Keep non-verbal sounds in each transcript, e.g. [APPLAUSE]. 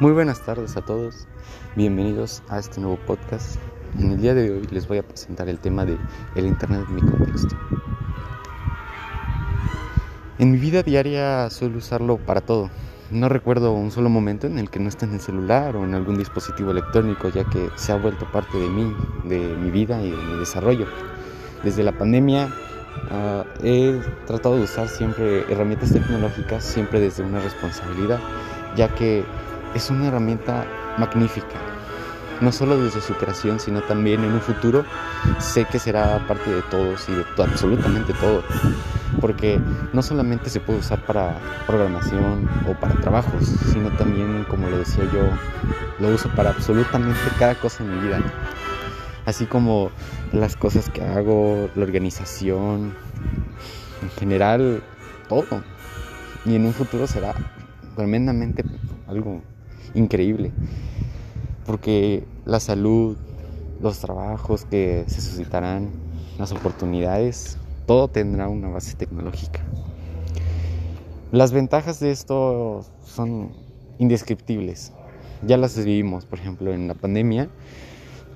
Muy buenas tardes a todos, bienvenidos a este nuevo podcast. En el día de hoy les voy a presentar el tema de el Internet en mi contexto. En mi vida diaria suelo usarlo para todo. No recuerdo un solo momento en el que no esté en el celular o en algún dispositivo electrónico, ya que se ha vuelto parte de mí, de mi vida y de mi desarrollo. Desde la pandemia uh, he tratado de usar siempre herramientas tecnológicas, siempre desde una responsabilidad, ya que es una herramienta magnífica. No solo desde su creación, sino también en un futuro sé que será parte de todos y de absolutamente todo. Porque no solamente se puede usar para programación o para trabajos, sino también, como lo decía yo, lo uso para absolutamente cada cosa en mi vida. Así como las cosas que hago, la organización, en general, todo. Y en un futuro será tremendamente algo increíble. Porque la salud, los trabajos que se suscitarán, las oportunidades, todo tendrá una base tecnológica. Las ventajas de esto son indescriptibles. Ya las vivimos, por ejemplo, en la pandemia.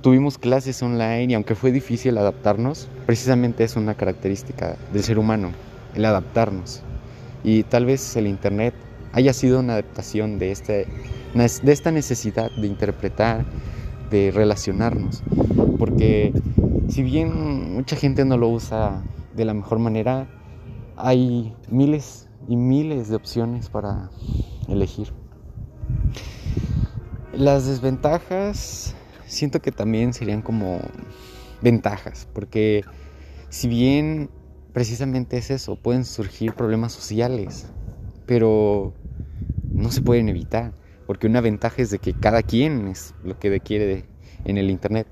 Tuvimos clases online y aunque fue difícil adaptarnos, precisamente es una característica del ser humano, el adaptarnos. Y tal vez el Internet haya sido una adaptación de, de esta necesidad de interpretar, de relacionarnos. Porque si bien mucha gente no lo usa de la mejor manera, hay miles y miles de opciones para elegir. Las desventajas siento que también serían como ventajas, porque si bien precisamente es eso, pueden surgir problemas sociales, pero no se pueden evitar, porque una ventaja es de que cada quien es lo que quiere en el Internet,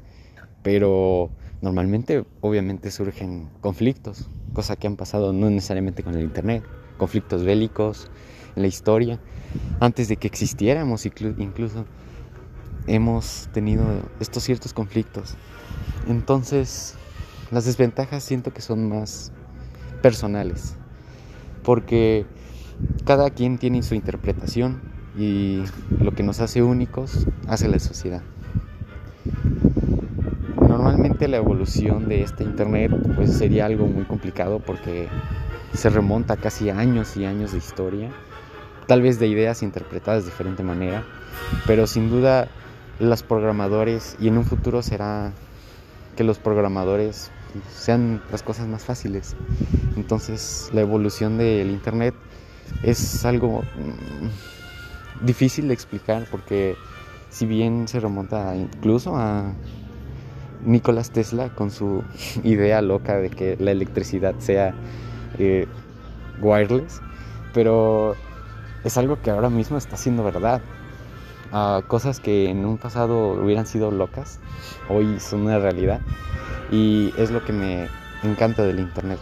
pero normalmente obviamente surgen conflictos, cosa que han pasado no necesariamente con el Internet, conflictos bélicos en la historia, antes de que existiéramos incluso hemos tenido estos ciertos conflictos. Entonces, las desventajas siento que son más personales, porque cada quien tiene su interpretación y lo que nos hace únicos hace la sociedad. Normalmente la evolución de este internet pues sería algo muy complicado porque se remonta casi a años y años de historia, tal vez de ideas interpretadas de diferente manera, pero sin duda los programadores y en un futuro será que los programadores sean las cosas más fáciles. Entonces la evolución del internet es algo mm, difícil de explicar porque si bien se remonta incluso a Nicolás Tesla con su [LAUGHS] idea loca de que la electricidad sea eh, wireless, pero es algo que ahora mismo está siendo verdad. Cosas que en un pasado hubieran sido locas, hoy son una realidad y es lo que me encanta del Internet.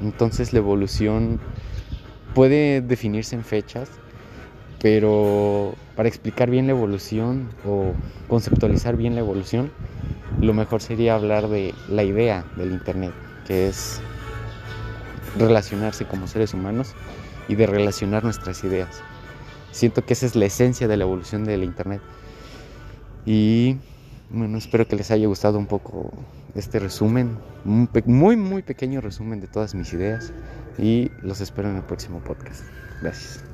Entonces la evolución puede definirse en fechas, pero para explicar bien la evolución o conceptualizar bien la evolución, lo mejor sería hablar de la idea del Internet, que es relacionarse como seres humanos y de relacionar nuestras ideas. Siento que esa es la esencia de la evolución del Internet. Y bueno, espero que les haya gustado un poco este resumen, muy, muy pequeño resumen de todas mis ideas y los espero en el próximo podcast. Gracias.